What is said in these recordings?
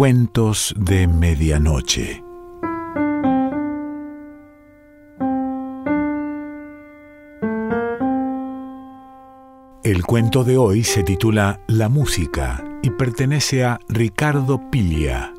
Cuentos de Medianoche. El cuento de hoy se titula La música y pertenece a Ricardo Piglia.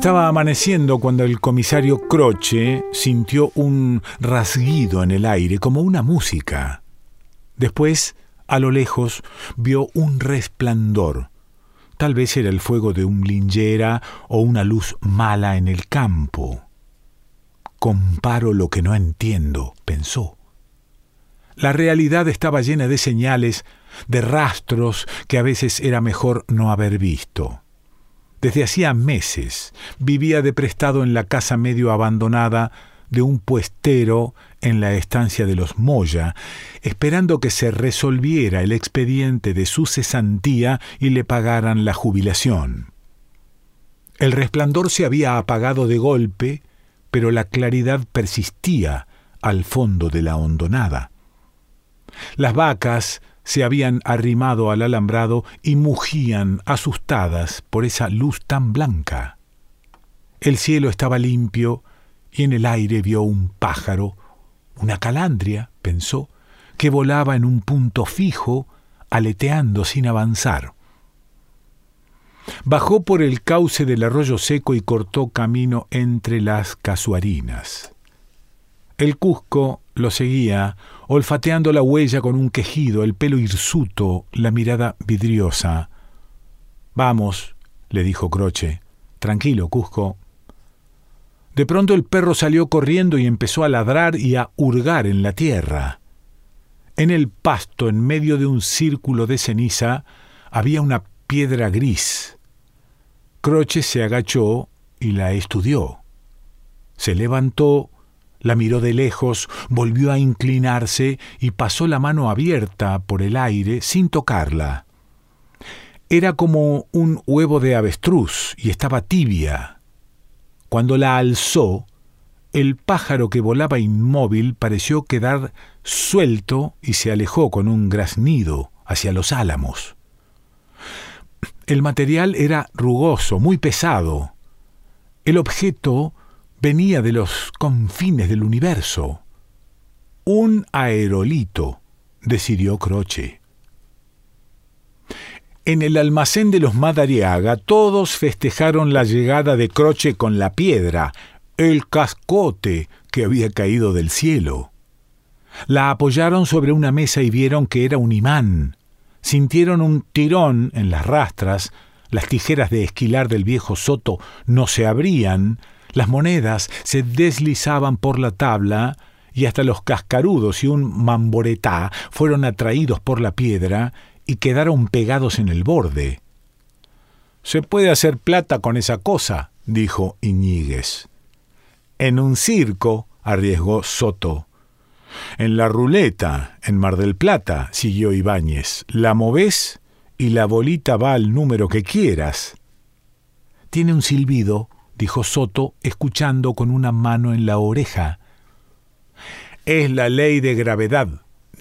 Estaba amaneciendo cuando el comisario Croce sintió un rasguido en el aire, como una música. Después, a lo lejos, vio un resplandor. Tal vez era el fuego de un lingera o una luz mala en el campo. Comparo lo que no entiendo, pensó. La realidad estaba llena de señales, de rastros que a veces era mejor no haber visto. Desde hacía meses vivía de prestado en la casa medio abandonada de un puestero en la estancia de los Moya, esperando que se resolviera el expediente de su cesantía y le pagaran la jubilación. El resplandor se había apagado de golpe, pero la claridad persistía al fondo de la hondonada. Las vacas se habían arrimado al alambrado y mugían asustadas por esa luz tan blanca. El cielo estaba limpio y en el aire vio un pájaro, una calandria, pensó, que volaba en un punto fijo, aleteando sin avanzar. Bajó por el cauce del arroyo seco y cortó camino entre las casuarinas. El Cusco lo seguía, olfateando la huella con un quejido, el pelo hirsuto, la mirada vidriosa. Vamos, le dijo Croce. Tranquilo, Cusco. De pronto el perro salió corriendo y empezó a ladrar y a hurgar en la tierra. En el pasto, en medio de un círculo de ceniza, había una piedra gris. Croce se agachó y la estudió. Se levantó la miró de lejos, volvió a inclinarse y pasó la mano abierta por el aire sin tocarla. Era como un huevo de avestruz y estaba tibia. Cuando la alzó, el pájaro que volaba inmóvil pareció quedar suelto y se alejó con un graznido hacia los álamos. El material era rugoso, muy pesado. El objeto venía de los confines del universo. Un aerolito, decidió Croce. En el almacén de los Madariaga todos festejaron la llegada de Croce con la piedra, el cascote que había caído del cielo. La apoyaron sobre una mesa y vieron que era un imán. Sintieron un tirón en las rastras, las tijeras de esquilar del viejo Soto no se abrían, las monedas se deslizaban por la tabla y hasta los cascarudos y un mamboretá fueron atraídos por la piedra y quedaron pegados en el borde. Se puede hacer plata con esa cosa, dijo Iñiguez. En un circo, arriesgó Soto. En la ruleta, en Mar del Plata, siguió Ibáñez. La movés y la bolita va al número que quieras. Tiene un silbido dijo Soto, escuchando con una mano en la oreja. Es la ley de gravedad,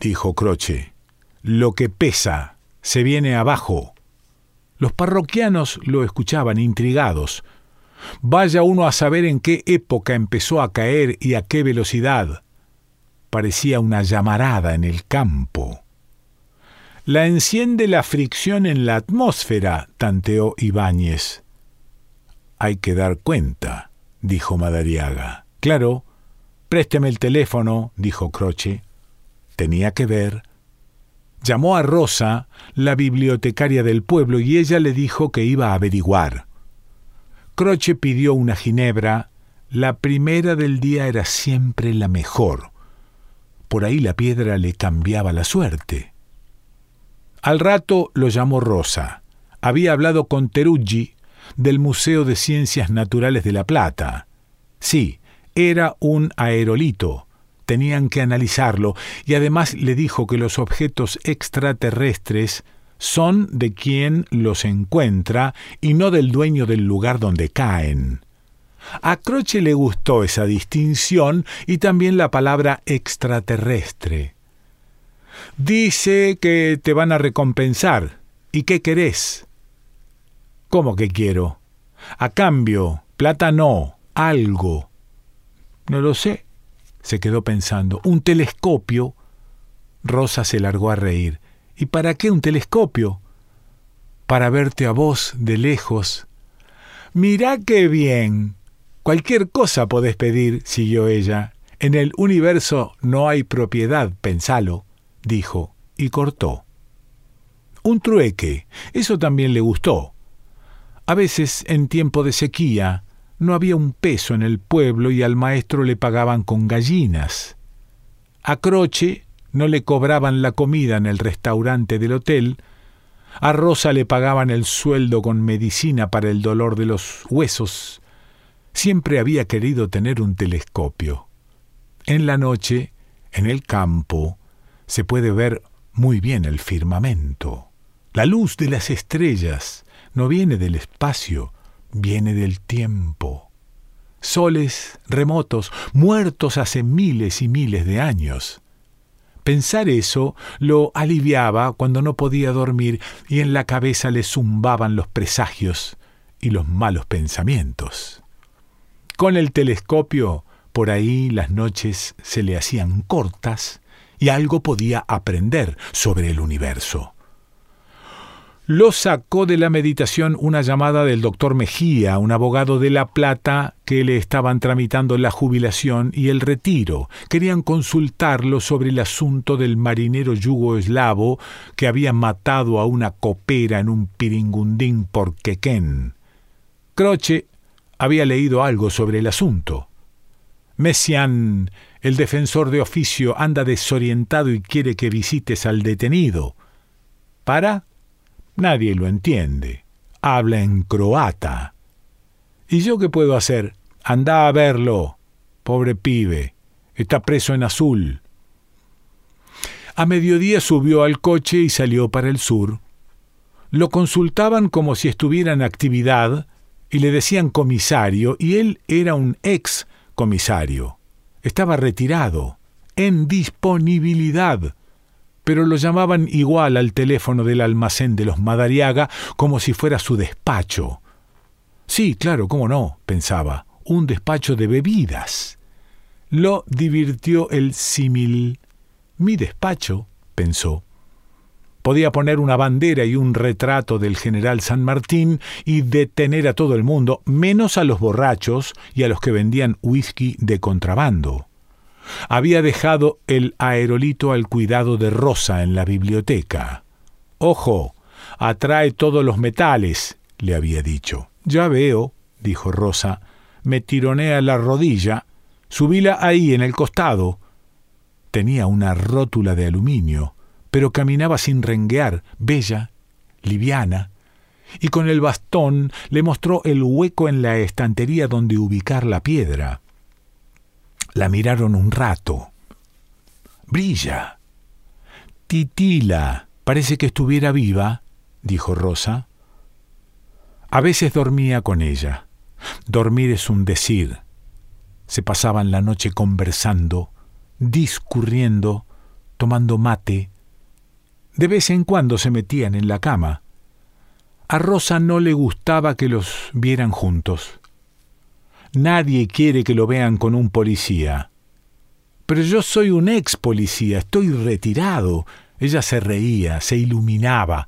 dijo Croce. Lo que pesa se viene abajo. Los parroquianos lo escuchaban intrigados. Vaya uno a saber en qué época empezó a caer y a qué velocidad. Parecía una llamarada en el campo. La enciende la fricción en la atmósfera, tanteó Ibáñez. Hay que dar cuenta, dijo Madariaga. Claro, présteme el teléfono, dijo Croce. Tenía que ver. Llamó a Rosa, la bibliotecaria del pueblo, y ella le dijo que iba a averiguar. Croce pidió una ginebra. La primera del día era siempre la mejor. Por ahí la piedra le cambiaba la suerte. Al rato lo llamó Rosa. Había hablado con Teruggi, del Museo de Ciencias Naturales de La Plata. Sí, era un aerolito. Tenían que analizarlo y además le dijo que los objetos extraterrestres son de quien los encuentra y no del dueño del lugar donde caen. A Croce le gustó esa distinción y también la palabra extraterrestre. Dice que te van a recompensar. ¿Y qué querés? ¿Cómo que quiero? A cambio, plata no, algo. No lo sé, se quedó pensando. Un telescopio. Rosa se largó a reír. ¿Y para qué un telescopio? Para verte a vos de lejos. Mirá qué bien. Cualquier cosa podés pedir, siguió ella. En el universo no hay propiedad, pensalo, dijo, y cortó. Un trueque, eso también le gustó. A veces, en tiempo de sequía, no había un peso en el pueblo y al maestro le pagaban con gallinas. A Croce no le cobraban la comida en el restaurante del hotel, a Rosa le pagaban el sueldo con medicina para el dolor de los huesos. Siempre había querido tener un telescopio. En la noche, en el campo, se puede ver muy bien el firmamento. La luz de las estrellas no viene del espacio, viene del tiempo. Soles remotos, muertos hace miles y miles de años. Pensar eso lo aliviaba cuando no podía dormir y en la cabeza le zumbaban los presagios y los malos pensamientos. Con el telescopio, por ahí las noches se le hacían cortas y algo podía aprender sobre el universo lo sacó de la meditación una llamada del doctor Mejía, un abogado de La Plata, que le estaban tramitando la jubilación y el retiro. Querían consultarlo sobre el asunto del marinero yugoslavo que había matado a una copera en un piringundín por Quequén. Croce había leído algo sobre el asunto. Messian, el defensor de oficio, anda desorientado y quiere que visites al detenido. ¿Para? Nadie lo entiende. Habla en croata. ¿Y yo qué puedo hacer? Anda a verlo. Pobre pibe. Está preso en azul. A mediodía subió al coche y salió para el sur. Lo consultaban como si estuviera en actividad y le decían comisario y él era un ex comisario. Estaba retirado, en disponibilidad pero lo llamaban igual al teléfono del almacén de los Madariaga como si fuera su despacho. Sí, claro, cómo no, pensaba, un despacho de bebidas. Lo divirtió el símil. Mi despacho, pensó. Podía poner una bandera y un retrato del general San Martín y detener a todo el mundo, menos a los borrachos y a los que vendían whisky de contrabando. Había dejado el aerolito al cuidado de Rosa en la biblioteca. Ojo, atrae todos los metales, le había dicho. Ya veo, dijo Rosa, me tironea la rodilla. Subíla ahí en el costado. Tenía una rótula de aluminio, pero caminaba sin renguear, bella, liviana, y con el bastón le mostró el hueco en la estantería donde ubicar la piedra. La miraron un rato. Brilla. Titila. Parece que estuviera viva, dijo Rosa. A veces dormía con ella. Dormir es un decir. Se pasaban la noche conversando, discurriendo, tomando mate. De vez en cuando se metían en la cama. A Rosa no le gustaba que los vieran juntos. Nadie quiere que lo vean con un policía. Pero yo soy un ex policía, estoy retirado. Ella se reía, se iluminaba.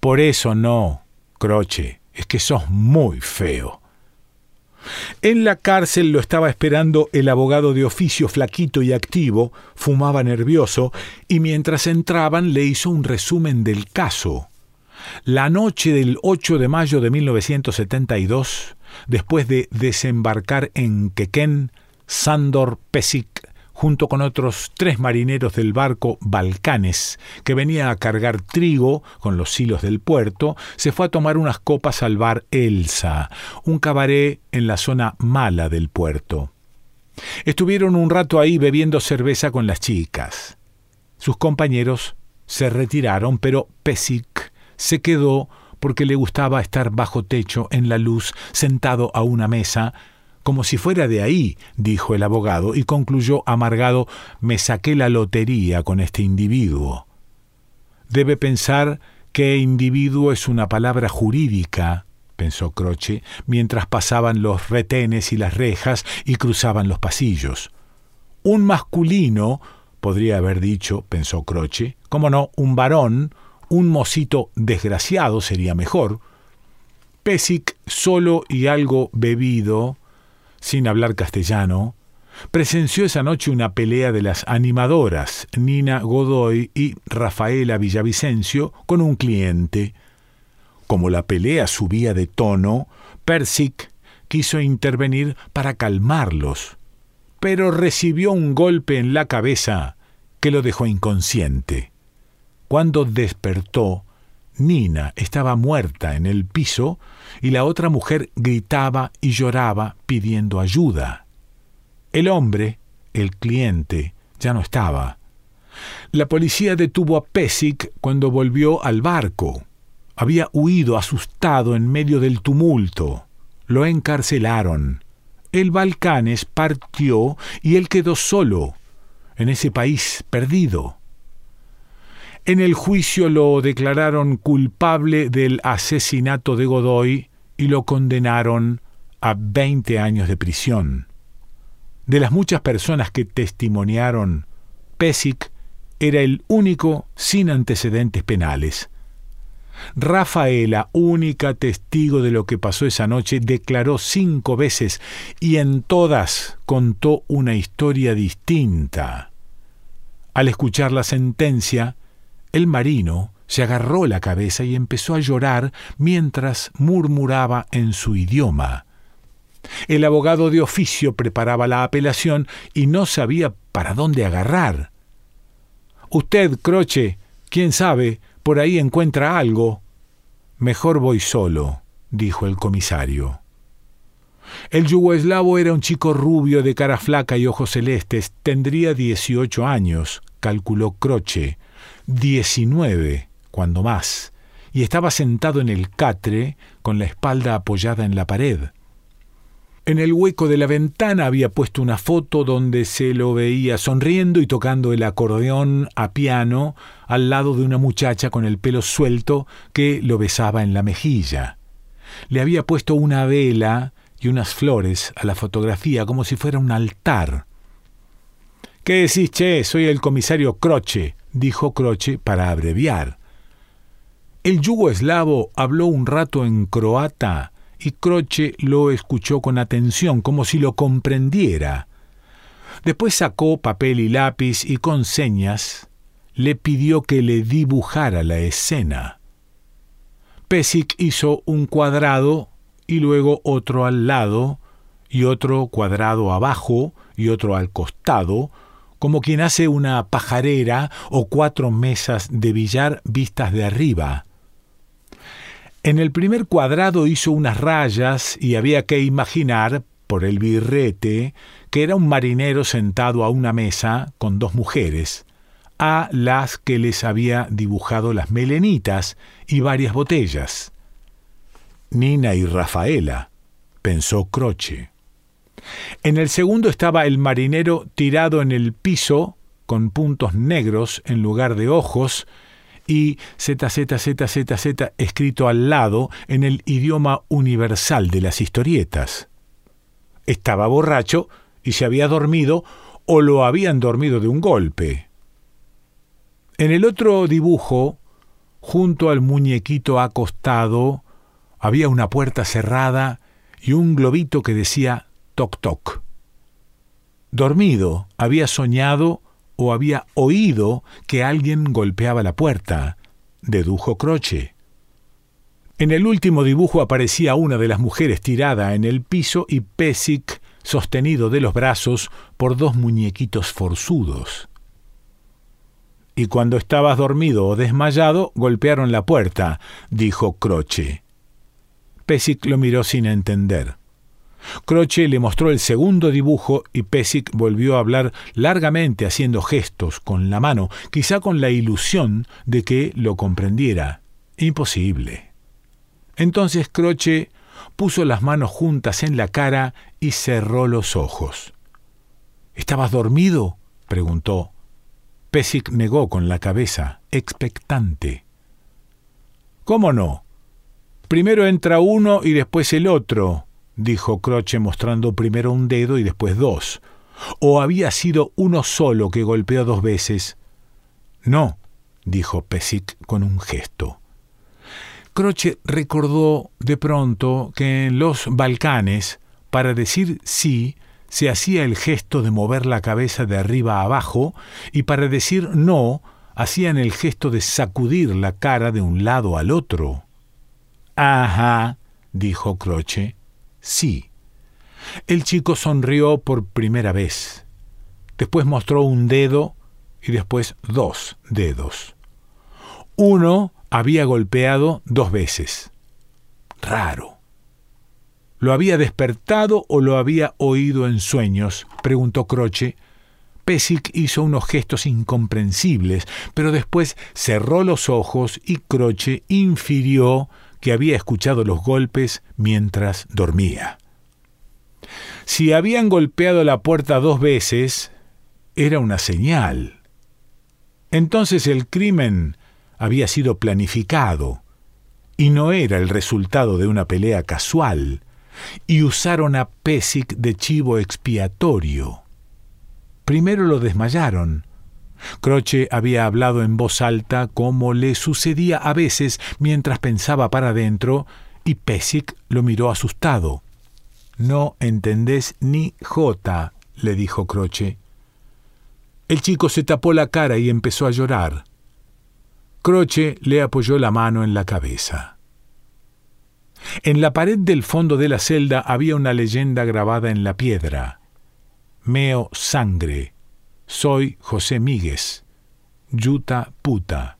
Por eso no, Croche, es que sos muy feo. En la cárcel lo estaba esperando el abogado de oficio flaquito y activo, fumaba nervioso, y mientras entraban le hizo un resumen del caso. La noche del 8 de mayo de 1972, después de desembarcar en Quequén, Sandor Pesic, junto con otros tres marineros del barco Balcanes, que venía a cargar trigo con los hilos del puerto, se fue a tomar unas copas al bar Elsa, un cabaret en la zona mala del puerto. Estuvieron un rato ahí bebiendo cerveza con las chicas. Sus compañeros se retiraron, pero Pesic se quedó porque le gustaba estar bajo techo, en la luz, sentado a una mesa, como si fuera de ahí, dijo el abogado, y concluyó amargado, me saqué la lotería con este individuo. Debe pensar que individuo es una palabra jurídica, pensó Croce, mientras pasaban los retenes y las rejas y cruzaban los pasillos. Un masculino, podría haber dicho, pensó Croce, como no, un varón, un mocito desgraciado sería mejor. Pesic, solo y algo bebido, sin hablar castellano, presenció esa noche una pelea de las animadoras, Nina Godoy y Rafaela Villavicencio, con un cliente. Como la pelea subía de tono, Persic quiso intervenir para calmarlos, pero recibió un golpe en la cabeza que lo dejó inconsciente. Cuando despertó, Nina estaba muerta en el piso y la otra mujer gritaba y lloraba pidiendo ayuda. El hombre, el cliente, ya no estaba. La policía detuvo a Pesic cuando volvió al barco. Había huido asustado en medio del tumulto. Lo encarcelaron. El Balcanes partió y él quedó solo, en ese país perdido. En el juicio lo declararon culpable del asesinato de Godoy y lo condenaron a 20 años de prisión. De las muchas personas que testimoniaron, Pesic era el único sin antecedentes penales. Rafaela, única testigo de lo que pasó esa noche, declaró cinco veces y en todas contó una historia distinta. Al escuchar la sentencia, el marino se agarró la cabeza y empezó a llorar mientras murmuraba en su idioma. El abogado de oficio preparaba la apelación y no sabía para dónde agarrar. Usted, Croche, quién sabe, por ahí encuentra algo. Mejor voy solo, dijo el comisario. El yugoslavo era un chico rubio de cara flaca y ojos celestes. Tendría dieciocho años, calculó Croce, diecinueve, cuando más, y estaba sentado en el catre con la espalda apoyada en la pared. En el hueco de la ventana había puesto una foto donde se lo veía sonriendo y tocando el acordeón a piano al lado de una muchacha con el pelo suelto que lo besaba en la mejilla. Le había puesto una vela y unas flores a la fotografía como si fuera un altar. ¿Qué decís, che? Soy el comisario Croce, dijo Croce para abreviar. El yugo eslavo habló un rato en croata y Croce lo escuchó con atención, como si lo comprendiera. Después sacó papel y lápiz y con señas le pidió que le dibujara la escena. Pesic hizo un cuadrado y luego otro al lado y otro cuadrado abajo y otro al costado, como quien hace una pajarera o cuatro mesas de billar vistas de arriba. En el primer cuadrado hizo unas rayas y había que imaginar, por el birrete, que era un marinero sentado a una mesa con dos mujeres, a las que les había dibujado las melenitas y varias botellas. Nina y Rafaela, pensó Croce. En el segundo estaba el marinero tirado en el piso, con puntos negros en lugar de ojos, y ZZZZZ escrito al lado en el idioma universal de las historietas. Estaba borracho y se había dormido o lo habían dormido de un golpe. En el otro dibujo, junto al muñequito acostado, había una puerta cerrada y un globito que decía toc toc. Dormido, había soñado o había oído que alguien golpeaba la puerta, dedujo Croce. En el último dibujo aparecía una de las mujeres tirada en el piso y Pesic sostenido de los brazos por dos muñequitos forzudos. Y cuando estabas dormido o desmayado, golpearon la puerta, dijo Croce. Pesic lo miró sin entender. Croce le mostró el segundo dibujo y Pesic volvió a hablar largamente haciendo gestos con la mano, quizá con la ilusión de que lo comprendiera. Imposible. Entonces Croce puso las manos juntas en la cara y cerró los ojos. ¿Estabas dormido? preguntó. Pesic negó con la cabeza, expectante. ¿Cómo no? Primero entra uno y después el otro, dijo Croce mostrando primero un dedo y después dos. ¿O había sido uno solo que golpeó dos veces? No, dijo Pesic con un gesto. Croce recordó de pronto que en los Balcanes, para decir sí, se hacía el gesto de mover la cabeza de arriba a abajo y para decir no, hacían el gesto de sacudir la cara de un lado al otro. Ajá, dijo Croce. Sí. El chico sonrió por primera vez. Después mostró un dedo y después dos dedos. Uno había golpeado dos veces. Raro. ¿Lo había despertado o lo había oído en sueños? preguntó Croce. Pesic hizo unos gestos incomprensibles, pero después cerró los ojos y Croce infirió que había escuchado los golpes mientras dormía. Si habían golpeado la puerta dos veces, era una señal. Entonces el crimen había sido planificado y no era el resultado de una pelea casual, y usaron a Pesic de chivo expiatorio. Primero lo desmayaron. Croce había hablado en voz alta como le sucedía a veces mientras pensaba para adentro, y Pesic lo miró asustado. No entendés ni jota, le dijo Croce. El chico se tapó la cara y empezó a llorar. Croce le apoyó la mano en la cabeza. En la pared del fondo de la celda había una leyenda grabada en la piedra. Meo sangre. Soy José Míguez. Yuta puta.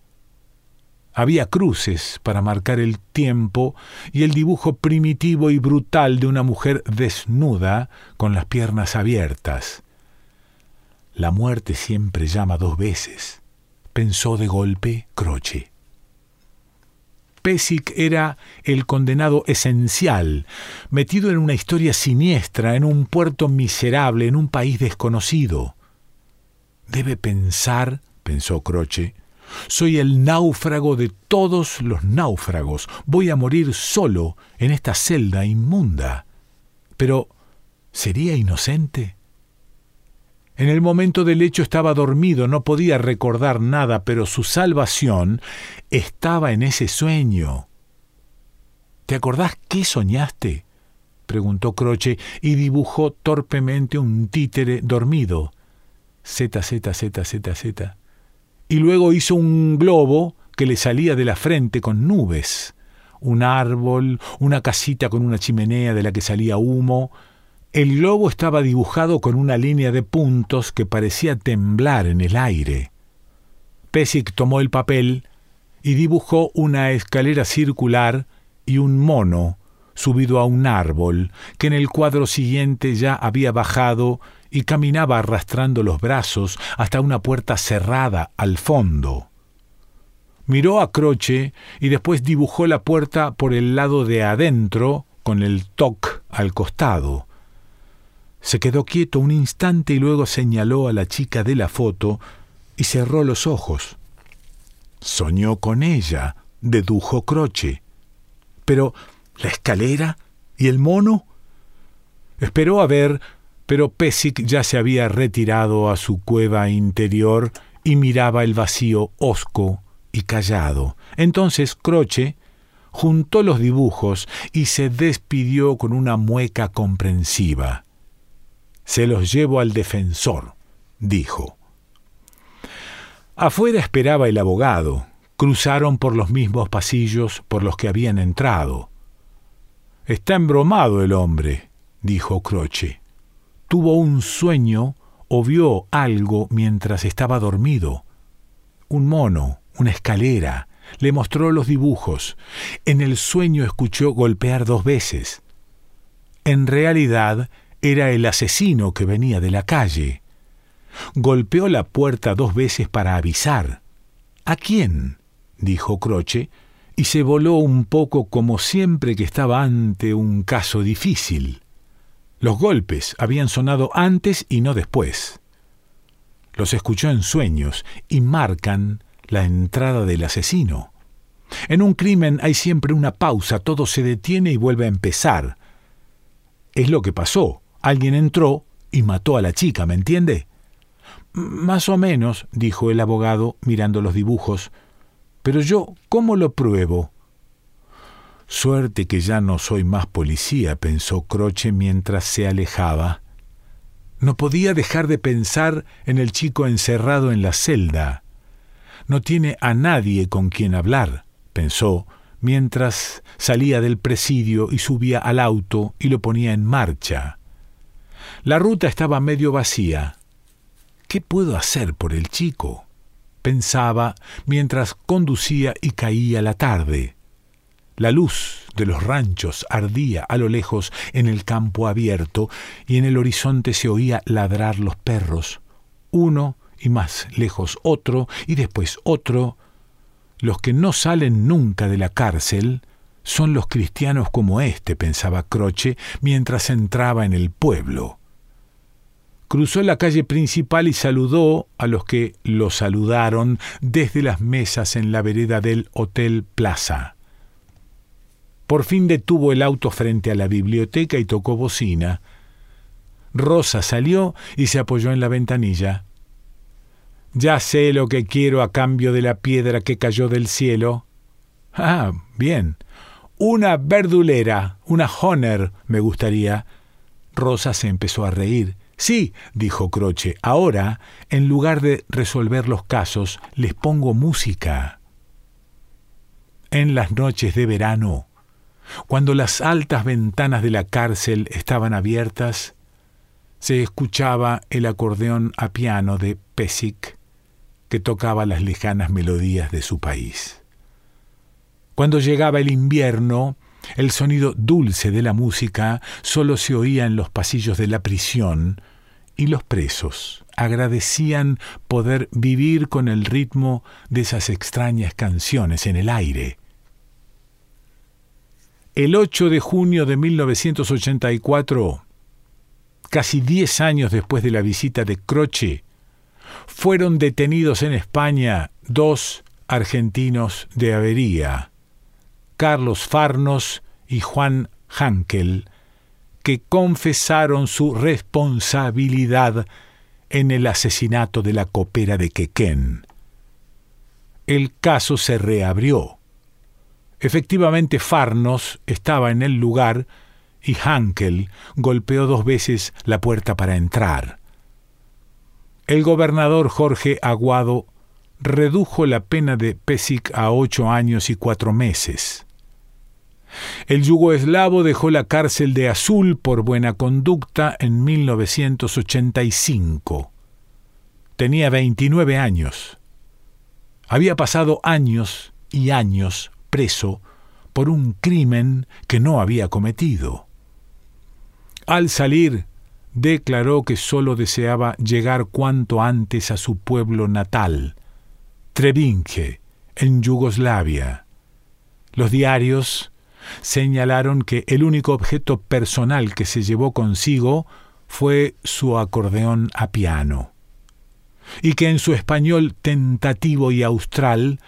Había cruces para marcar el tiempo y el dibujo primitivo y brutal de una mujer desnuda con las piernas abiertas. La muerte siempre llama dos veces pensó de golpe Croce. Pesic era el condenado esencial, metido en una historia siniestra, en un puerto miserable, en un país desconocido. Debe pensar, pensó Croce, soy el náufrago de todos los náufragos, voy a morir solo en esta celda inmunda. Pero, ¿sería inocente? En el momento del hecho estaba dormido, no podía recordar nada, pero su salvación estaba en ese sueño. ¿Te acordás qué soñaste? preguntó Croce y dibujó torpemente un títere dormido. Z, Z, Z, Z, Z. Y luego hizo un globo que le salía de la frente con nubes. Un árbol, una casita con una chimenea de la que salía humo, el globo estaba dibujado con una línea de puntos que parecía temblar en el aire. Pesic tomó el papel y dibujó una escalera circular y un mono subido a un árbol, que en el cuadro siguiente ya había bajado y caminaba arrastrando los brazos hasta una puerta cerrada al fondo. Miró a Croce y después dibujó la puerta por el lado de adentro con el toc al costado. Se quedó quieto un instante y luego señaló a la chica de la foto y cerró los ojos. Soñó con ella, dedujo Croce. Pero, ¿la escalera? ¿Y el mono? Esperó a ver, pero Pesic ya se había retirado a su cueva interior y miraba el vacío hosco y callado. Entonces Croce juntó los dibujos y se despidió con una mueca comprensiva. Se los llevo al defensor, dijo. Afuera esperaba el abogado. Cruzaron por los mismos pasillos por los que habían entrado. Está embromado el hombre, dijo Croce. Tuvo un sueño o vio algo mientras estaba dormido. Un mono, una escalera, le mostró los dibujos. En el sueño escuchó golpear dos veces. En realidad era el asesino que venía de la calle. Golpeó la puerta dos veces para avisar. ¿A quién? dijo Croce, y se voló un poco como siempre que estaba ante un caso difícil. Los golpes habían sonado antes y no después. Los escuchó en sueños y marcan la entrada del asesino. En un crimen hay siempre una pausa, todo se detiene y vuelve a empezar. Es lo que pasó. Alguien entró y mató a la chica, ¿me entiende? Más o menos, dijo el abogado mirando los dibujos. Pero yo, ¿cómo lo pruebo? Suerte que ya no soy más policía, pensó Croce mientras se alejaba. No podía dejar de pensar en el chico encerrado en la celda. No tiene a nadie con quien hablar, pensó, mientras salía del presidio y subía al auto y lo ponía en marcha. La ruta estaba medio vacía. ¿Qué puedo hacer por el chico? pensaba mientras conducía y caía la tarde. La luz de los ranchos ardía a lo lejos en el campo abierto y en el horizonte se oía ladrar los perros, uno y más lejos otro y después otro. Los que no salen nunca de la cárcel son los cristianos como este, pensaba Croce mientras entraba en el pueblo cruzó la calle principal y saludó a los que lo saludaron desde las mesas en la vereda del Hotel Plaza. Por fin detuvo el auto frente a la biblioteca y tocó bocina. Rosa salió y se apoyó en la ventanilla. Ya sé lo que quiero a cambio de la piedra que cayó del cielo. Ah, bien. Una verdulera, una Honor, me gustaría. Rosa se empezó a reír. Sí, dijo Croce, ahora, en lugar de resolver los casos, les pongo música. En las noches de verano, cuando las altas ventanas de la cárcel estaban abiertas, se escuchaba el acordeón a piano de Pesic, que tocaba las lejanas melodías de su país. Cuando llegaba el invierno, el sonido dulce de la música solo se oía en los pasillos de la prisión, y los presos agradecían poder vivir con el ritmo de esas extrañas canciones en el aire. El 8 de junio de 1984, casi diez años después de la visita de Croce, fueron detenidos en España dos argentinos de avería, Carlos Farnos y Juan Hankel, que confesaron su responsabilidad en el asesinato de la copera de Quequén. El caso se reabrió. Efectivamente, Farnos estaba en el lugar y Hankel golpeó dos veces la puerta para entrar. El gobernador Jorge Aguado redujo la pena de Pesic a ocho años y cuatro meses. El yugoeslavo dejó la cárcel de Azul por buena conducta en 1985. Tenía 29 años. Había pasado años y años preso por un crimen que no había cometido. Al salir, declaró que sólo deseaba llegar cuanto antes a su pueblo natal, Trebinje, en Yugoslavia. Los diarios señalaron que el único objeto personal que se llevó consigo fue su acordeón a piano, y que en su español tentativo y austral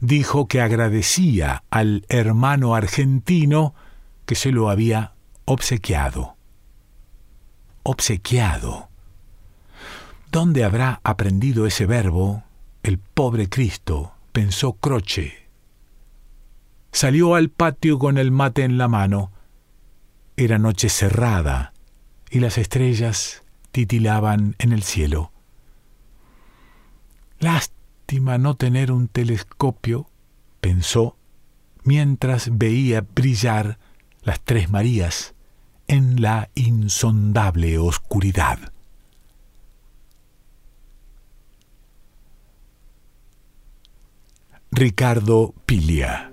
dijo que agradecía al hermano argentino que se lo había obsequiado. Obsequiado. ¿Dónde habrá aprendido ese verbo el pobre Cristo? pensó Croce Salió al patio con el mate en la mano. Era noche cerrada y las estrellas titilaban en el cielo. No tener un telescopio, pensó, mientras veía brillar las tres Marías en la insondable oscuridad. Ricardo Pilia